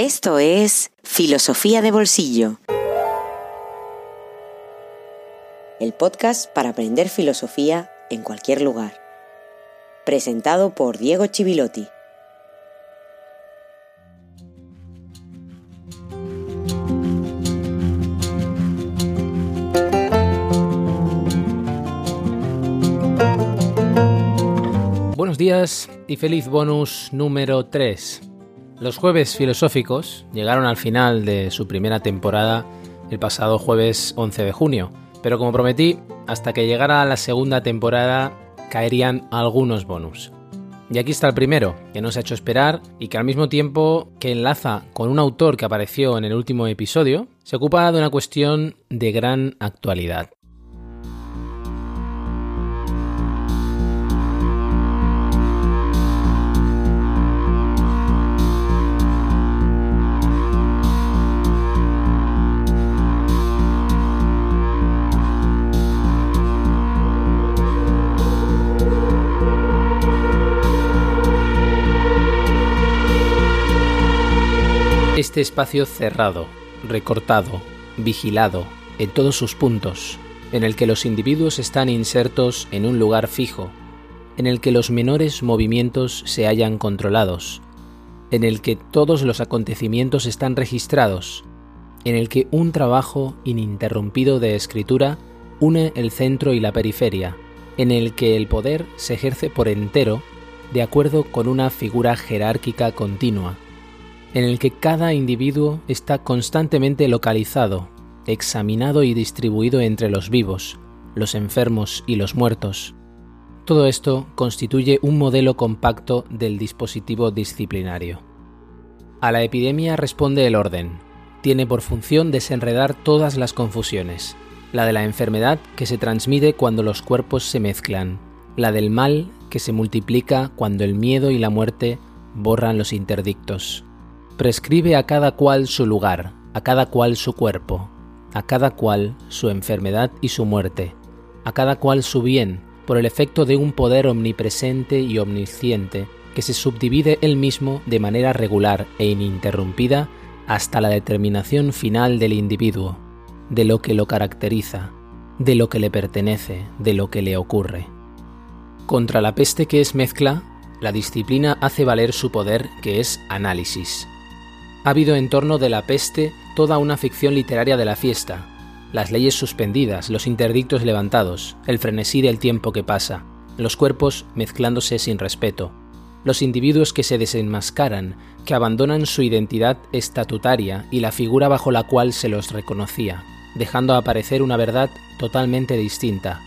Esto es Filosofía de Bolsillo. El podcast para aprender filosofía en cualquier lugar. Presentado por Diego Chivilotti. Buenos días y feliz bonus número 3. Los jueves filosóficos llegaron al final de su primera temporada el pasado jueves 11 de junio, pero como prometí, hasta que llegara la segunda temporada caerían algunos bonus. Y aquí está el primero, que nos ha hecho esperar y que al mismo tiempo que enlaza con un autor que apareció en el último episodio, se ocupa de una cuestión de gran actualidad. Este espacio cerrado, recortado, vigilado, en todos sus puntos, en el que los individuos están insertos en un lugar fijo, en el que los menores movimientos se hallan controlados, en el que todos los acontecimientos están registrados, en el que un trabajo ininterrumpido de escritura une el centro y la periferia, en el que el poder se ejerce por entero de acuerdo con una figura jerárquica continua, en el que cada individuo está constantemente localizado, examinado y distribuido entre los vivos, los enfermos y los muertos. Todo esto constituye un modelo compacto del dispositivo disciplinario. A la epidemia responde el orden. Tiene por función desenredar todas las confusiones. La de la enfermedad que se transmite cuando los cuerpos se mezclan. La del mal que se multiplica cuando el miedo y la muerte borran los interdictos prescribe a cada cual su lugar, a cada cual su cuerpo, a cada cual su enfermedad y su muerte, a cada cual su bien, por el efecto de un poder omnipresente y omnisciente que se subdivide él mismo de manera regular e ininterrumpida hasta la determinación final del individuo, de lo que lo caracteriza, de lo que le pertenece, de lo que le ocurre. Contra la peste que es mezcla, la disciplina hace valer su poder que es análisis. Ha habido en torno de la peste toda una ficción literaria de la fiesta, las leyes suspendidas, los interdictos levantados, el frenesí del tiempo que pasa, los cuerpos mezclándose sin respeto, los individuos que se desenmascaran, que abandonan su identidad estatutaria y la figura bajo la cual se los reconocía, dejando aparecer una verdad totalmente distinta.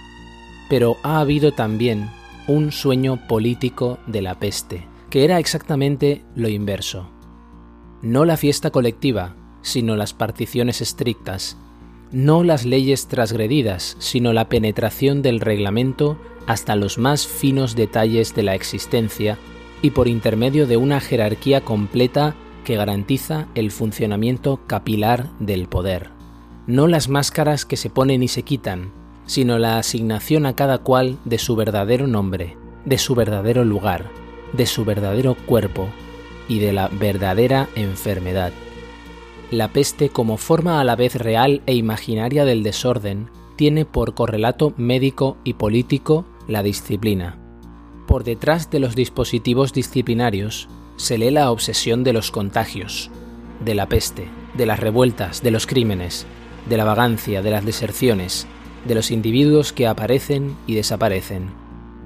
Pero ha habido también un sueño político de la peste, que era exactamente lo inverso no la fiesta colectiva, sino las particiones estrictas, no las leyes transgredidas, sino la penetración del reglamento hasta los más finos detalles de la existencia y por intermedio de una jerarquía completa que garantiza el funcionamiento capilar del poder. No las máscaras que se ponen y se quitan, sino la asignación a cada cual de su verdadero nombre, de su verdadero lugar, de su verdadero cuerpo, y de la verdadera enfermedad. La peste como forma a la vez real e imaginaria del desorden tiene por correlato médico y político la disciplina. Por detrás de los dispositivos disciplinarios se lee la obsesión de los contagios, de la peste, de las revueltas, de los crímenes, de la vagancia, de las deserciones, de los individuos que aparecen y desaparecen,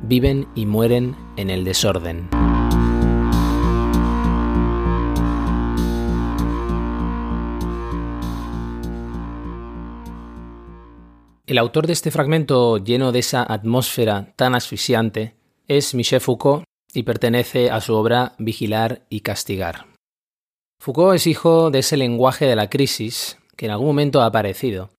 viven y mueren en el desorden. El autor de este fragmento lleno de esa atmósfera tan asfixiante es Michel Foucault y pertenece a su obra Vigilar y Castigar. Foucault es hijo de ese lenguaje de la crisis que en algún momento ha aparecido,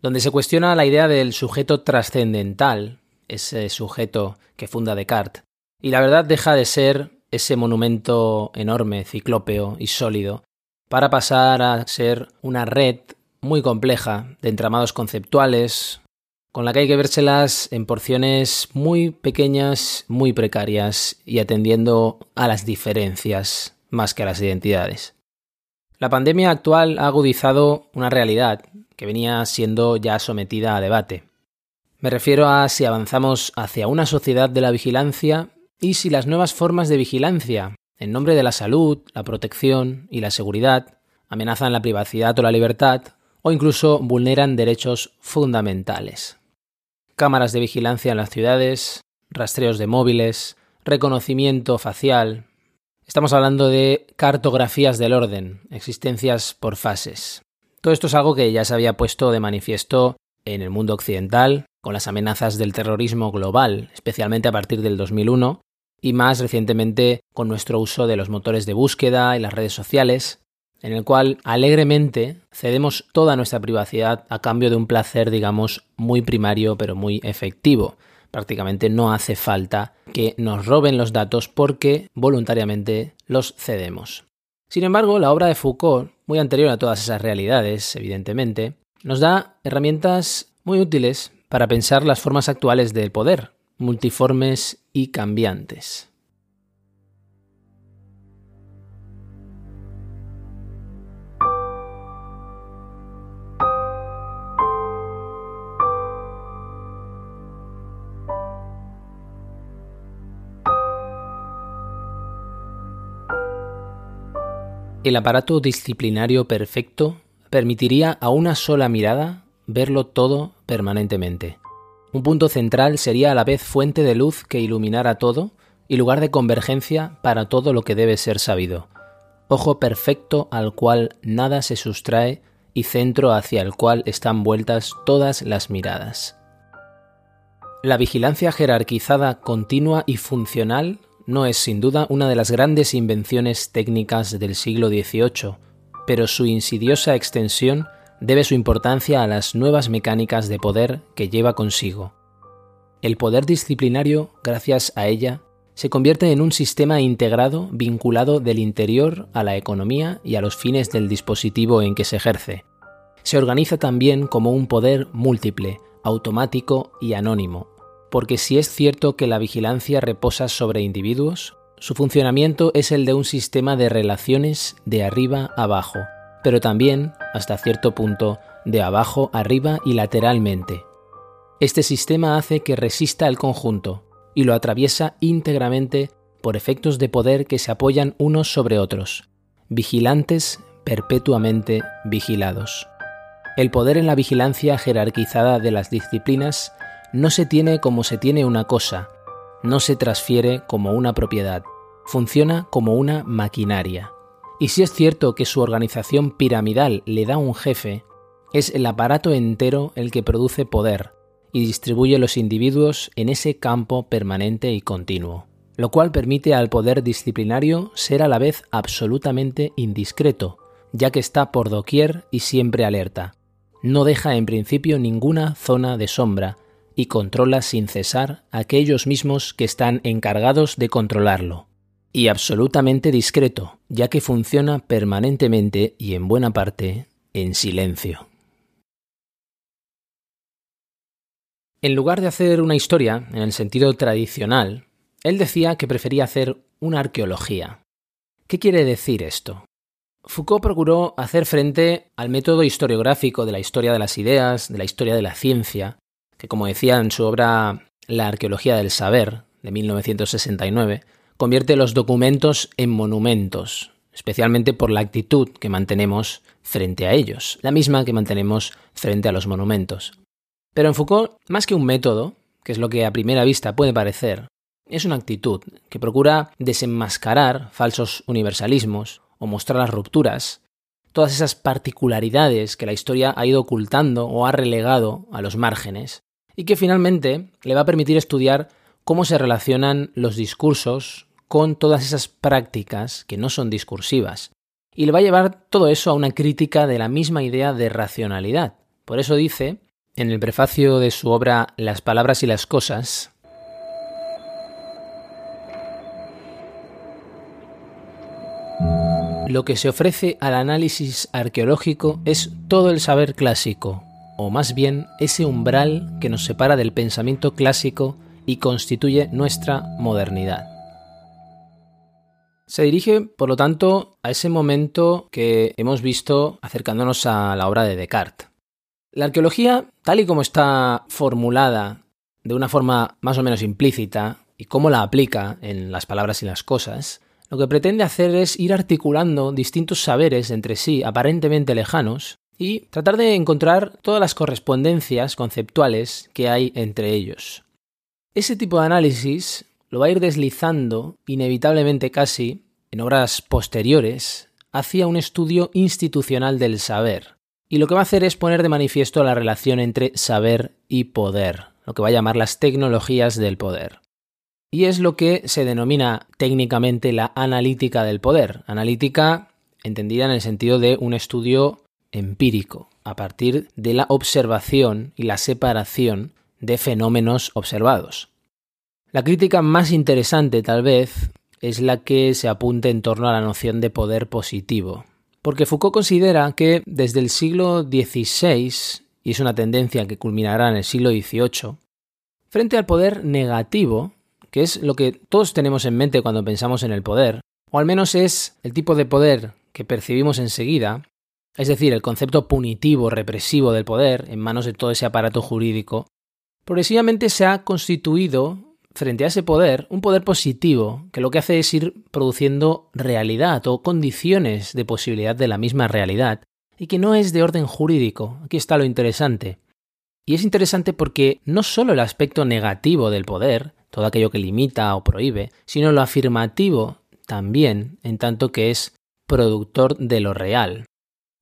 donde se cuestiona la idea del sujeto trascendental, ese sujeto que funda Descartes, y la verdad deja de ser ese monumento enorme, ciclópeo y sólido, para pasar a ser una red muy compleja de entramados conceptuales, con la que hay que vérselas en porciones muy pequeñas, muy precarias y atendiendo a las diferencias más que a las identidades. La pandemia actual ha agudizado una realidad que venía siendo ya sometida a debate. Me refiero a si avanzamos hacia una sociedad de la vigilancia y si las nuevas formas de vigilancia, en nombre de la salud, la protección y la seguridad, amenazan la privacidad o la libertad o incluso vulneran derechos fundamentales. Cámaras de vigilancia en las ciudades, rastreos de móviles, reconocimiento facial, Estamos hablando de cartografías del orden, existencias por fases. Todo esto es algo que ya se había puesto de manifiesto en el mundo occidental, con las amenazas del terrorismo global, especialmente a partir del 2001, y más recientemente con nuestro uso de los motores de búsqueda y las redes sociales, en el cual alegremente cedemos toda nuestra privacidad a cambio de un placer, digamos, muy primario pero muy efectivo, prácticamente no hace falta que nos roben los datos porque voluntariamente los cedemos. Sin embargo, la obra de Foucault, muy anterior a todas esas realidades, evidentemente, nos da herramientas muy útiles para pensar las formas actuales del poder, multiformes y cambiantes. El aparato disciplinario perfecto permitiría a una sola mirada verlo todo permanentemente. Un punto central sería a la vez fuente de luz que iluminara todo y lugar de convergencia para todo lo que debe ser sabido. Ojo perfecto al cual nada se sustrae y centro hacia el cual están vueltas todas las miradas. La vigilancia jerarquizada continua y funcional no es sin duda una de las grandes invenciones técnicas del siglo XVIII, pero su insidiosa extensión debe su importancia a las nuevas mecánicas de poder que lleva consigo. El poder disciplinario, gracias a ella, se convierte en un sistema integrado vinculado del interior a la economía y a los fines del dispositivo en que se ejerce. Se organiza también como un poder múltiple, automático y anónimo, porque si es cierto que la vigilancia reposa sobre individuos, su funcionamiento es el de un sistema de relaciones de arriba abajo, pero también, hasta cierto punto, de abajo arriba y lateralmente. Este sistema hace que resista al conjunto y lo atraviesa íntegramente por efectos de poder que se apoyan unos sobre otros, vigilantes perpetuamente vigilados. El poder en la vigilancia jerarquizada de las disciplinas no se tiene como se tiene una cosa, no se transfiere como una propiedad, funciona como una maquinaria. Y si es cierto que su organización piramidal le da un jefe, es el aparato entero el que produce poder y distribuye los individuos en ese campo permanente y continuo, lo cual permite al poder disciplinario ser a la vez absolutamente indiscreto, ya que está por doquier y siempre alerta. No deja en principio ninguna zona de sombra, y controla sin cesar a aquellos mismos que están encargados de controlarlo. Y absolutamente discreto, ya que funciona permanentemente y en buena parte en silencio. En lugar de hacer una historia en el sentido tradicional, él decía que prefería hacer una arqueología. ¿Qué quiere decir esto? Foucault procuró hacer frente al método historiográfico de la historia de las ideas, de la historia de la ciencia, que como decía en su obra La arqueología del saber, de 1969, convierte los documentos en monumentos, especialmente por la actitud que mantenemos frente a ellos, la misma que mantenemos frente a los monumentos. Pero en Foucault, más que un método, que es lo que a primera vista puede parecer, es una actitud que procura desenmascarar falsos universalismos o mostrar las rupturas, todas esas particularidades que la historia ha ido ocultando o ha relegado a los márgenes, y que finalmente le va a permitir estudiar cómo se relacionan los discursos con todas esas prácticas que no son discursivas. Y le va a llevar todo eso a una crítica de la misma idea de racionalidad. Por eso dice, en el prefacio de su obra Las palabras y las cosas, Lo que se ofrece al análisis arqueológico es todo el saber clásico, o más bien ese umbral que nos separa del pensamiento clásico y constituye nuestra modernidad. Se dirige, por lo tanto, a ese momento que hemos visto acercándonos a la obra de Descartes. La arqueología, tal y como está formulada de una forma más o menos implícita y cómo la aplica en las palabras y las cosas, lo que pretende hacer es ir articulando distintos saberes entre sí aparentemente lejanos y tratar de encontrar todas las correspondencias conceptuales que hay entre ellos. Ese tipo de análisis lo va a ir deslizando, inevitablemente casi, en obras posteriores, hacia un estudio institucional del saber. Y lo que va a hacer es poner de manifiesto la relación entre saber y poder, lo que va a llamar las tecnologías del poder. Y es lo que se denomina técnicamente la analítica del poder. Analítica entendida en el sentido de un estudio empírico, a partir de la observación y la separación de fenómenos observados. La crítica más interesante tal vez es la que se apunte en torno a la noción de poder positivo, porque Foucault considera que desde el siglo XVI, y es una tendencia que culminará en el siglo XVIII, frente al poder negativo, que es lo que todos tenemos en mente cuando pensamos en el poder, o al menos es el tipo de poder que percibimos enseguida, es decir, el concepto punitivo, represivo del poder en manos de todo ese aparato jurídico, progresivamente se ha constituido frente a ese poder, un poder positivo, que lo que hace es ir produciendo realidad o condiciones de posibilidad de la misma realidad, y que no es de orden jurídico. Aquí está lo interesante. Y es interesante porque no solo el aspecto negativo del poder, todo aquello que limita o prohíbe, sino lo afirmativo también, en tanto que es productor de lo real.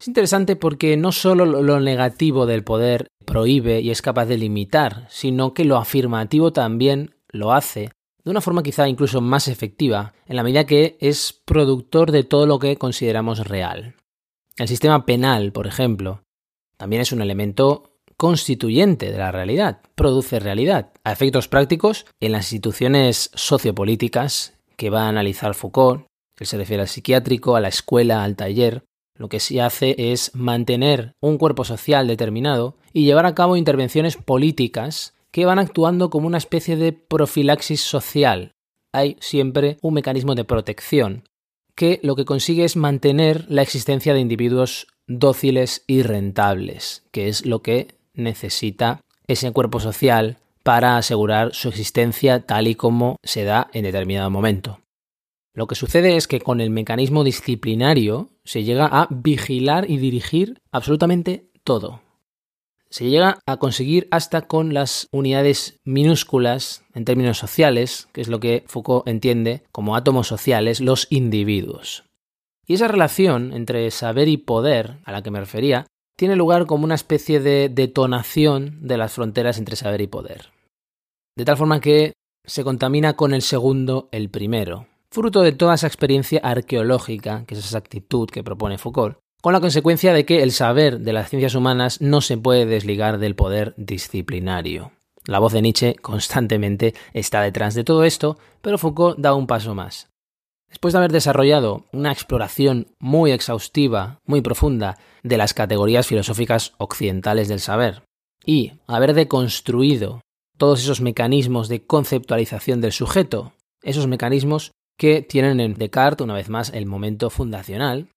Es interesante porque no solo lo negativo del poder prohíbe y es capaz de limitar, sino que lo afirmativo también lo hace de una forma quizá incluso más efectiva, en la medida que es productor de todo lo que consideramos real. El sistema penal, por ejemplo, también es un elemento constituyente de la realidad, produce realidad. A efectos prácticos, en las instituciones sociopolíticas que va a analizar Foucault, él se refiere al psiquiátrico, a la escuela, al taller, lo que se hace es mantener un cuerpo social determinado y llevar a cabo intervenciones políticas que van actuando como una especie de profilaxis social. Hay siempre un mecanismo de protección que lo que consigue es mantener la existencia de individuos dóciles y rentables, que es lo que necesita ese cuerpo social para asegurar su existencia tal y como se da en determinado momento. Lo que sucede es que con el mecanismo disciplinario se llega a vigilar y dirigir absolutamente todo se llega a conseguir hasta con las unidades minúsculas en términos sociales, que es lo que Foucault entiende como átomos sociales, los individuos. Y esa relación entre saber y poder, a la que me refería, tiene lugar como una especie de detonación de las fronteras entre saber y poder. De tal forma que se contamina con el segundo el primero, fruto de toda esa experiencia arqueológica, que es esa actitud que propone Foucault, con la consecuencia de que el saber de las ciencias humanas no se puede desligar del poder disciplinario. La voz de Nietzsche constantemente está detrás de todo esto, pero Foucault da un paso más. Después de haber desarrollado una exploración muy exhaustiva, muy profunda, de las categorías filosóficas occidentales del saber, y haber deconstruido todos esos mecanismos de conceptualización del sujeto, esos mecanismos que tienen en Descartes, una vez más, el momento fundacional,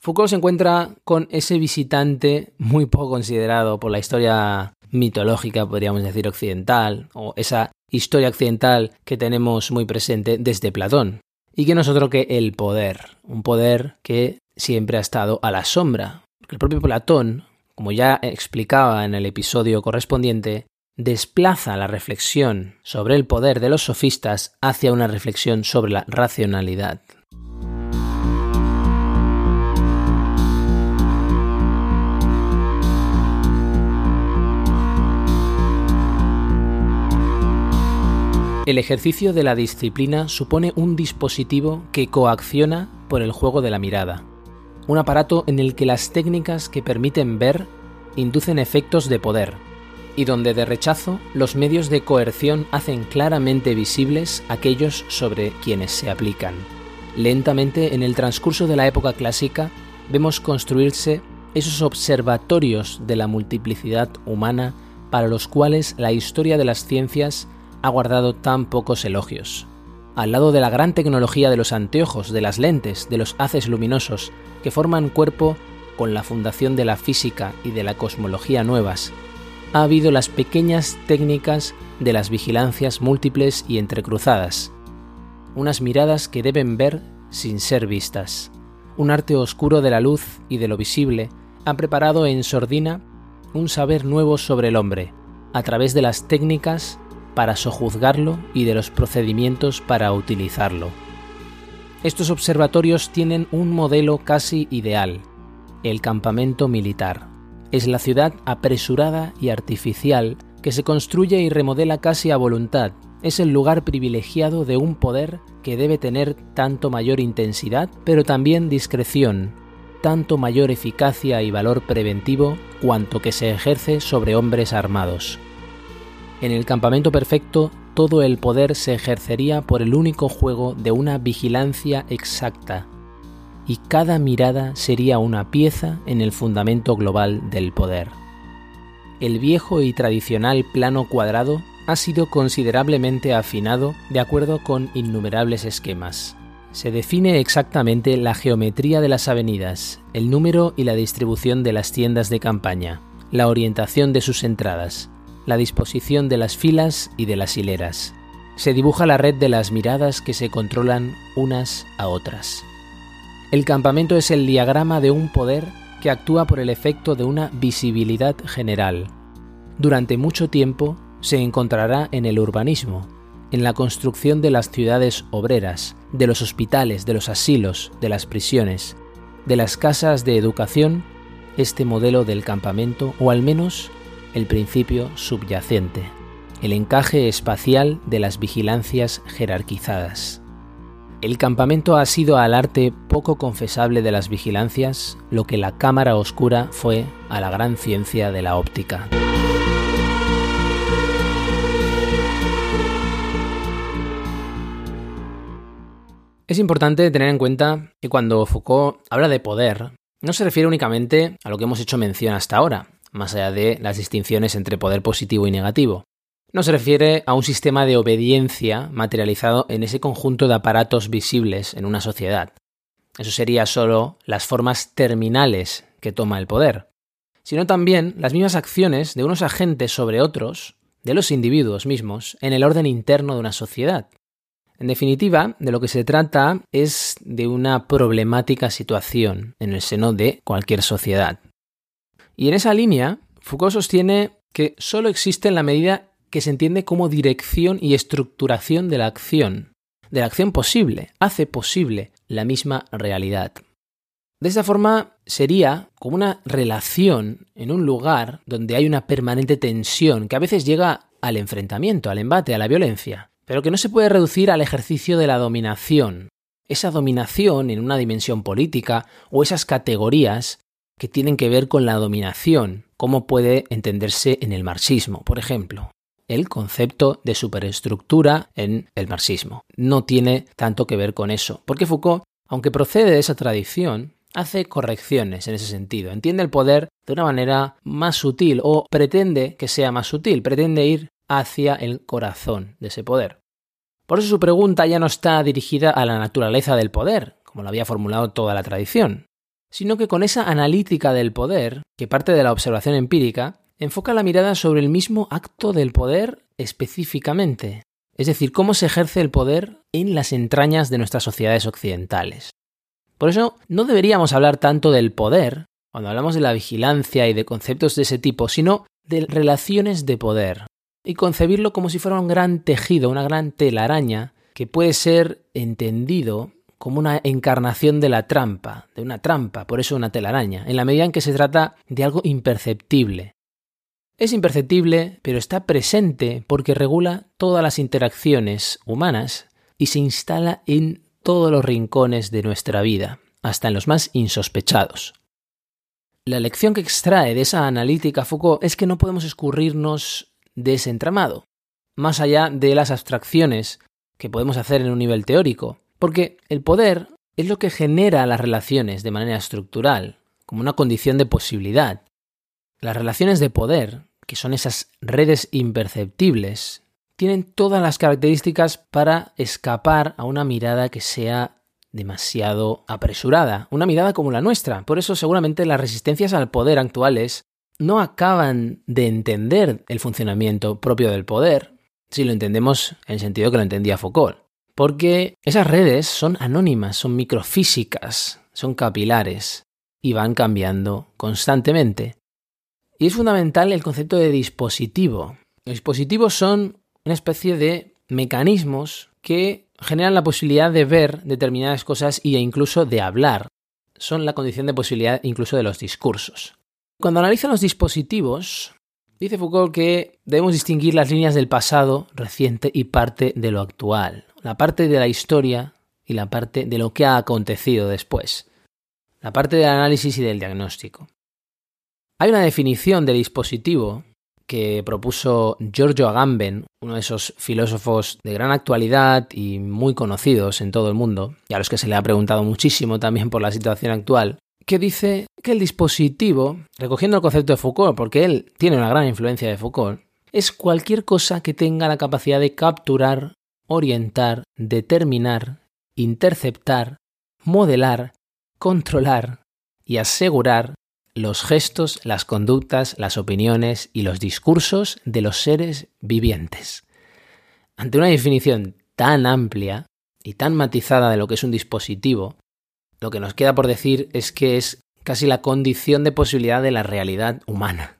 Foucault se encuentra con ese visitante muy poco considerado por la historia mitológica, podríamos decir, occidental, o esa historia occidental que tenemos muy presente desde Platón, y que no es otro que el poder, un poder que siempre ha estado a la sombra. El propio Platón, como ya explicaba en el episodio correspondiente, desplaza la reflexión sobre el poder de los sofistas hacia una reflexión sobre la racionalidad. El ejercicio de la disciplina supone un dispositivo que coacciona por el juego de la mirada, un aparato en el que las técnicas que permiten ver inducen efectos de poder, y donde de rechazo los medios de coerción hacen claramente visibles aquellos sobre quienes se aplican. Lentamente, en el transcurso de la época clásica, vemos construirse esos observatorios de la multiplicidad humana para los cuales la historia de las ciencias ha guardado tan pocos elogios. al lado de la gran tecnología de los anteojos, de las lentes, de los haces luminosos, que forman cuerpo con la fundación de la física y de la cosmología nuevas, ha habido las pequeñas técnicas de las vigilancias múltiples y entrecruzadas, unas miradas que deben ver sin ser vistas. Un arte oscuro de la luz y de lo visible ha preparado en sordina un saber nuevo sobre el hombre, a través de las técnicas para sojuzgarlo y de los procedimientos para utilizarlo. Estos observatorios tienen un modelo casi ideal, el campamento militar. Es la ciudad apresurada y artificial que se construye y remodela casi a voluntad. Es el lugar privilegiado de un poder que debe tener tanto mayor intensidad, pero también discreción, tanto mayor eficacia y valor preventivo cuanto que se ejerce sobre hombres armados. En el campamento perfecto, todo el poder se ejercería por el único juego de una vigilancia exacta, y cada mirada sería una pieza en el fundamento global del poder. El viejo y tradicional plano cuadrado ha sido considerablemente afinado de acuerdo con innumerables esquemas. Se define exactamente la geometría de las avenidas, el número y la distribución de las tiendas de campaña, la orientación de sus entradas, la disposición de las filas y de las hileras. Se dibuja la red de las miradas que se controlan unas a otras. El campamento es el diagrama de un poder que actúa por el efecto de una visibilidad general. Durante mucho tiempo se encontrará en el urbanismo, en la construcción de las ciudades obreras, de los hospitales, de los asilos, de las prisiones, de las casas de educación, este modelo del campamento, o al menos el principio subyacente, el encaje espacial de las vigilancias jerarquizadas. El campamento ha sido al arte poco confesable de las vigilancias lo que la cámara oscura fue a la gran ciencia de la óptica. Es importante tener en cuenta que cuando Foucault habla de poder, no se refiere únicamente a lo que hemos hecho mención hasta ahora, más allá de las distinciones entre poder positivo y negativo. No se refiere a un sistema de obediencia materializado en ese conjunto de aparatos visibles en una sociedad. Eso sería solo las formas terminales que toma el poder, sino también las mismas acciones de unos agentes sobre otros, de los individuos mismos, en el orden interno de una sociedad. En definitiva, de lo que se trata es de una problemática situación en el seno de cualquier sociedad. Y en esa línea, Foucault sostiene que solo existe en la medida que se entiende como dirección y estructuración de la acción, de la acción posible, hace posible la misma realidad. De esta forma sería como una relación en un lugar donde hay una permanente tensión que a veces llega al enfrentamiento, al embate, a la violencia, pero que no se puede reducir al ejercicio de la dominación. Esa dominación en una dimensión política o esas categorías que tienen que ver con la dominación, como puede entenderse en el marxismo, por ejemplo. El concepto de superestructura en el marxismo. No tiene tanto que ver con eso, porque Foucault, aunque procede de esa tradición, hace correcciones en ese sentido. Entiende el poder de una manera más sutil o pretende que sea más sutil, pretende ir hacia el corazón de ese poder. Por eso su pregunta ya no está dirigida a la naturaleza del poder, como lo había formulado toda la tradición, sino que con esa analítica del poder, que parte de la observación empírica, enfoca la mirada sobre el mismo acto del poder específicamente, es decir, cómo se ejerce el poder en las entrañas de nuestras sociedades occidentales. Por eso no deberíamos hablar tanto del poder cuando hablamos de la vigilancia y de conceptos de ese tipo, sino de relaciones de poder, y concebirlo como si fuera un gran tejido, una gran telaraña, que puede ser entendido como una encarnación de la trampa, de una trampa, por eso una telaraña, en la medida en que se trata de algo imperceptible. Es imperceptible, pero está presente porque regula todas las interacciones humanas y se instala en todos los rincones de nuestra vida, hasta en los más insospechados. La lección que extrae de esa analítica Foucault es que no podemos escurrirnos de ese entramado, más allá de las abstracciones que podemos hacer en un nivel teórico, porque el poder es lo que genera las relaciones de manera estructural, como una condición de posibilidad. Las relaciones de poder, que son esas redes imperceptibles, tienen todas las características para escapar a una mirada que sea demasiado apresurada, una mirada como la nuestra. Por eso seguramente las resistencias al poder actuales no acaban de entender el funcionamiento propio del poder, si lo entendemos en el sentido que lo entendía Foucault. Porque esas redes son anónimas, son microfísicas, son capilares y van cambiando constantemente. Y es fundamental el concepto de dispositivo. Los dispositivos son una especie de mecanismos que generan la posibilidad de ver determinadas cosas e incluso de hablar. Son la condición de posibilidad incluso de los discursos. Cuando analizan los dispositivos, dice Foucault que debemos distinguir las líneas del pasado reciente y parte de lo actual, la parte de la historia y la parte de lo que ha acontecido después, la parte del análisis y del diagnóstico. Hay una definición de dispositivo que propuso Giorgio Agamben, uno de esos filósofos de gran actualidad y muy conocidos en todo el mundo, y a los que se le ha preguntado muchísimo también por la situación actual, que dice que el dispositivo, recogiendo el concepto de Foucault, porque él tiene una gran influencia de Foucault, es cualquier cosa que tenga la capacidad de capturar, orientar, determinar, interceptar, modelar, controlar y asegurar los gestos, las conductas, las opiniones y los discursos de los seres vivientes. Ante una definición tan amplia y tan matizada de lo que es un dispositivo, lo que nos queda por decir es que es casi la condición de posibilidad de la realidad humana.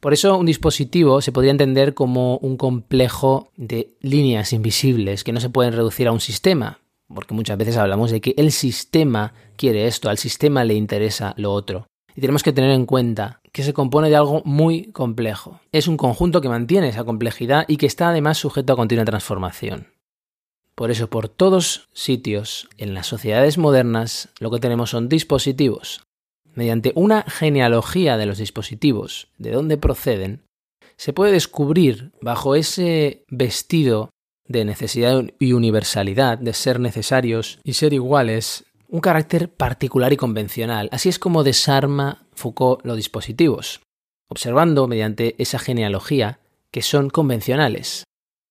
Por eso un dispositivo se podría entender como un complejo de líneas invisibles que no se pueden reducir a un sistema, porque muchas veces hablamos de que el sistema quiere esto, al sistema le interesa lo otro. Y tenemos que tener en cuenta que se compone de algo muy complejo. Es un conjunto que mantiene esa complejidad y que está además sujeto a continua transformación. Por eso, por todos sitios en las sociedades modernas, lo que tenemos son dispositivos. Mediante una genealogía de los dispositivos, de dónde proceden, se puede descubrir bajo ese vestido de necesidad y universalidad, de ser necesarios y ser iguales, un carácter particular y convencional. Así es como desarma Foucault los dispositivos, observando mediante esa genealogía que son convencionales.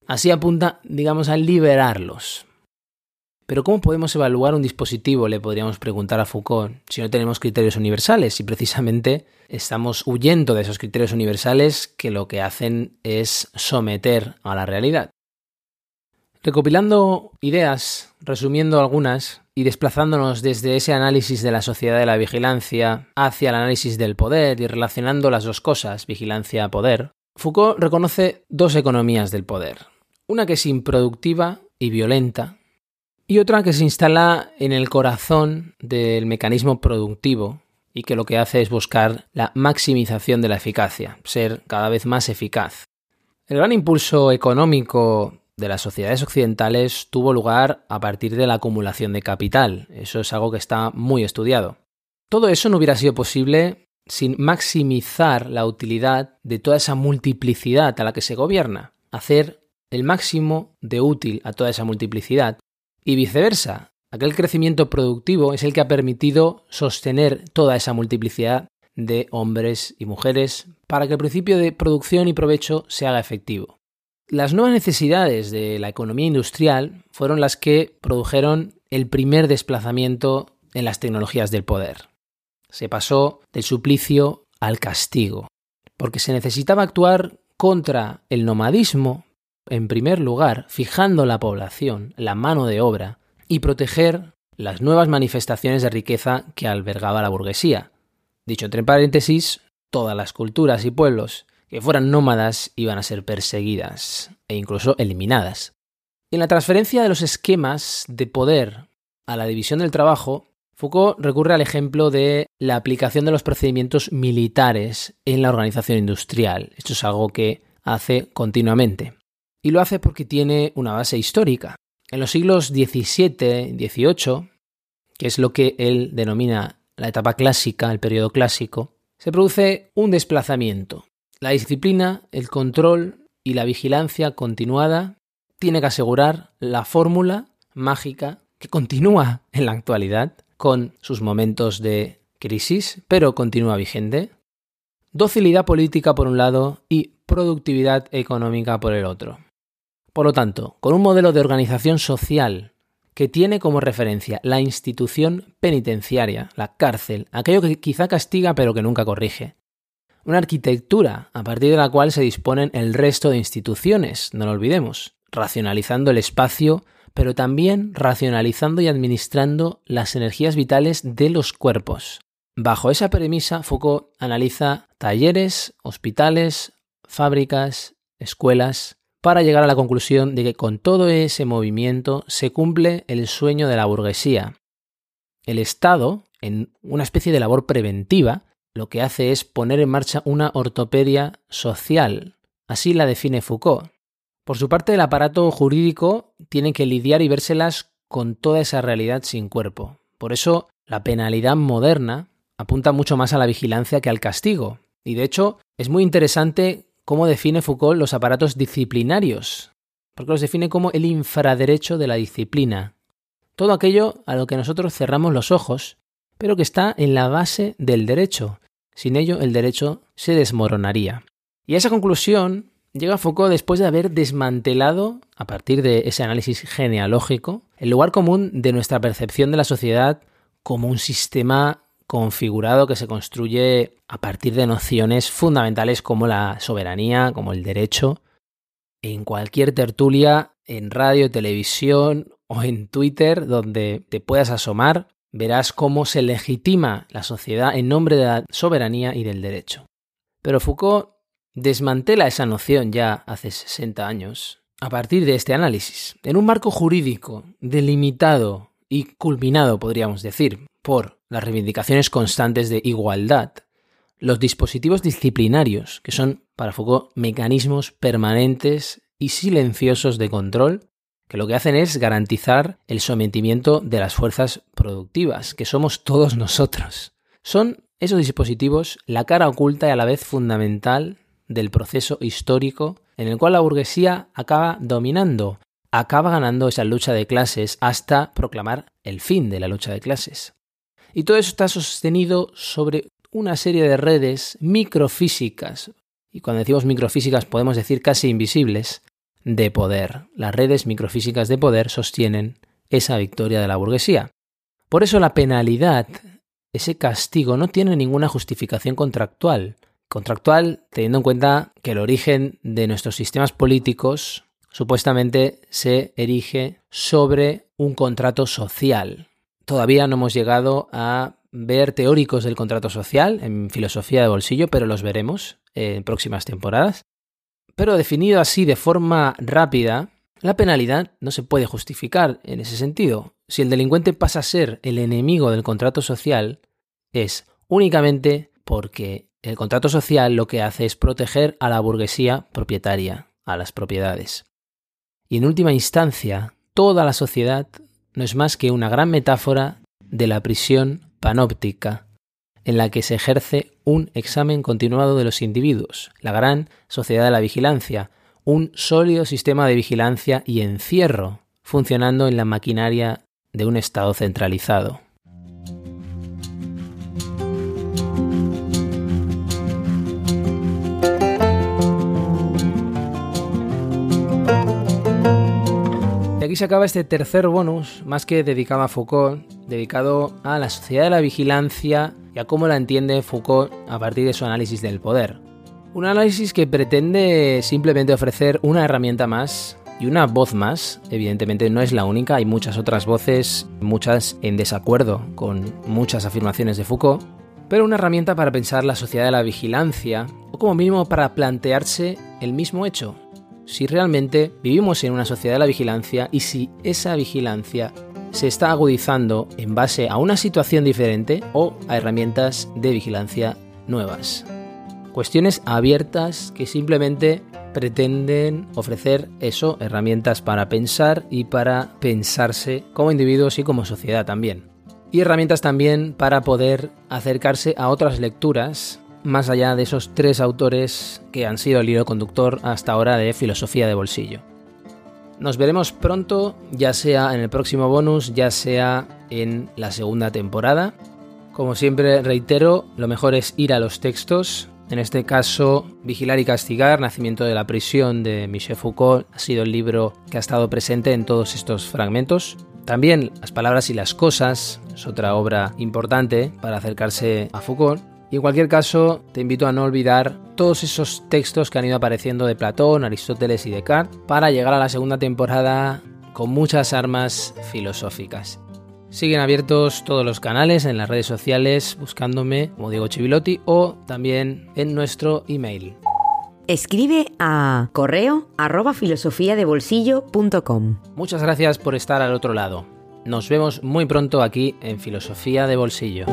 Así apunta, digamos, a liberarlos. Pero ¿cómo podemos evaluar un dispositivo? Le podríamos preguntar a Foucault si no tenemos criterios universales y precisamente estamos huyendo de esos criterios universales que lo que hacen es someter a la realidad. Recopilando ideas, resumiendo algunas y desplazándonos desde ese análisis de la sociedad de la vigilancia hacia el análisis del poder y relacionando las dos cosas, vigilancia-poder, Foucault reconoce dos economías del poder. Una que es improductiva y violenta y otra que se instala en el corazón del mecanismo productivo y que lo que hace es buscar la maximización de la eficacia, ser cada vez más eficaz. El gran impulso económico de las sociedades occidentales tuvo lugar a partir de la acumulación de capital. Eso es algo que está muy estudiado. Todo eso no hubiera sido posible sin maximizar la utilidad de toda esa multiplicidad a la que se gobierna, hacer el máximo de útil a toda esa multiplicidad y viceversa. Aquel crecimiento productivo es el que ha permitido sostener toda esa multiplicidad de hombres y mujeres para que el principio de producción y provecho se haga efectivo. Las nuevas necesidades de la economía industrial fueron las que produjeron el primer desplazamiento en las tecnologías del poder. Se pasó del suplicio al castigo, porque se necesitaba actuar contra el nomadismo, en primer lugar, fijando la población, la mano de obra, y proteger las nuevas manifestaciones de riqueza que albergaba la burguesía. Dicho entre paréntesis, todas las culturas y pueblos que fueran nómadas iban a ser perseguidas e incluso eliminadas. En la transferencia de los esquemas de poder a la división del trabajo, Foucault recurre al ejemplo de la aplicación de los procedimientos militares en la organización industrial. Esto es algo que hace continuamente. Y lo hace porque tiene una base histórica. En los siglos XVII y XVIII, que es lo que él denomina la etapa clásica, el periodo clásico, se produce un desplazamiento la disciplina, el control y la vigilancia continuada tiene que asegurar la fórmula mágica que continúa en la actualidad con sus momentos de crisis, pero continúa vigente. Docilidad política por un lado y productividad económica por el otro. Por lo tanto, con un modelo de organización social que tiene como referencia la institución penitenciaria, la cárcel, aquello que quizá castiga pero que nunca corrige. Una arquitectura a partir de la cual se disponen el resto de instituciones, no lo olvidemos, racionalizando el espacio, pero también racionalizando y administrando las energías vitales de los cuerpos. Bajo esa premisa, Foucault analiza talleres, hospitales, fábricas, escuelas, para llegar a la conclusión de que con todo ese movimiento se cumple el sueño de la burguesía. El Estado, en una especie de labor preventiva, lo que hace es poner en marcha una ortopedia social. Así la define Foucault. Por su parte, el aparato jurídico tiene que lidiar y vérselas con toda esa realidad sin cuerpo. Por eso, la penalidad moderna apunta mucho más a la vigilancia que al castigo. Y de hecho, es muy interesante cómo define Foucault los aparatos disciplinarios, porque los define como el infraderecho de la disciplina. Todo aquello a lo que nosotros cerramos los ojos, pero que está en la base del derecho. Sin ello, el derecho se desmoronaría. Y a esa conclusión llega Foucault después de haber desmantelado, a partir de ese análisis genealógico, el lugar común de nuestra percepción de la sociedad como un sistema configurado que se construye a partir de nociones fundamentales como la soberanía, como el derecho. En cualquier tertulia, en radio, televisión o en Twitter, donde te puedas asomar, verás cómo se legitima la sociedad en nombre de la soberanía y del derecho. Pero Foucault desmantela esa noción ya hace 60 años a partir de este análisis, en un marco jurídico delimitado y culminado, podríamos decir, por las reivindicaciones constantes de igualdad, los dispositivos disciplinarios, que son para Foucault mecanismos permanentes y silenciosos de control, que lo que hacen es garantizar el sometimiento de las fuerzas productivas, que somos todos nosotros. Son esos dispositivos la cara oculta y a la vez fundamental del proceso histórico en el cual la burguesía acaba dominando, acaba ganando esa lucha de clases hasta proclamar el fin de la lucha de clases. Y todo eso está sostenido sobre una serie de redes microfísicas, y cuando decimos microfísicas podemos decir casi invisibles, de poder. Las redes microfísicas de poder sostienen esa victoria de la burguesía. Por eso la penalidad, ese castigo, no tiene ninguna justificación contractual. Contractual teniendo en cuenta que el origen de nuestros sistemas políticos supuestamente se erige sobre un contrato social. Todavía no hemos llegado a ver teóricos del contrato social en filosofía de bolsillo, pero los veremos en próximas temporadas. Pero definido así de forma rápida, la penalidad no se puede justificar en ese sentido. Si el delincuente pasa a ser el enemigo del contrato social, es únicamente porque el contrato social lo que hace es proteger a la burguesía propietaria, a las propiedades. Y en última instancia, toda la sociedad no es más que una gran metáfora de la prisión panóptica, en la que se ejerce un examen continuado de los individuos, la gran sociedad de la vigilancia, un sólido sistema de vigilancia y encierro, funcionando en la maquinaria de un Estado centralizado. aquí se acaba este tercer bonus, más que dedicado a Foucault, dedicado a la sociedad de la vigilancia y a cómo la entiende Foucault a partir de su análisis del poder. Un análisis que pretende simplemente ofrecer una herramienta más y una voz más. Evidentemente no es la única, hay muchas otras voces, muchas en desacuerdo con muchas afirmaciones de Foucault, pero una herramienta para pensar la sociedad de la vigilancia, o como mínimo para plantearse el mismo hecho, si realmente vivimos en una sociedad de la vigilancia y si esa vigilancia se está agudizando en base a una situación diferente o a herramientas de vigilancia nuevas. Cuestiones abiertas que simplemente pretenden ofrecer eso, herramientas para pensar y para pensarse como individuos y como sociedad también. Y herramientas también para poder acercarse a otras lecturas más allá de esos tres autores que han sido el hilo conductor hasta ahora de filosofía de bolsillo. Nos veremos pronto, ya sea en el próximo bonus, ya sea en la segunda temporada. Como siempre reitero, lo mejor es ir a los textos En este caso, Vigilar y Castigar, Nacimiento de la Prisión de Michel Foucault, ha sido el libro que ha estado presente en todos estos fragmentos. También Las Palabras y las Cosas es otra obra importante para acercarse a Foucault. Y en cualquier caso, te invito a no olvidar todos esos textos que han ido apareciendo de Platón, Aristóteles y Descartes para llegar a la segunda temporada con muchas armas filosóficas. Siguen abiertos todos los canales en las redes sociales buscándome como Diego Chivilotti o también en nuestro email. Escribe a correo arroba filosofiadebolsillo.com. Muchas gracias por estar al otro lado. Nos vemos muy pronto aquí en Filosofía de Bolsillo.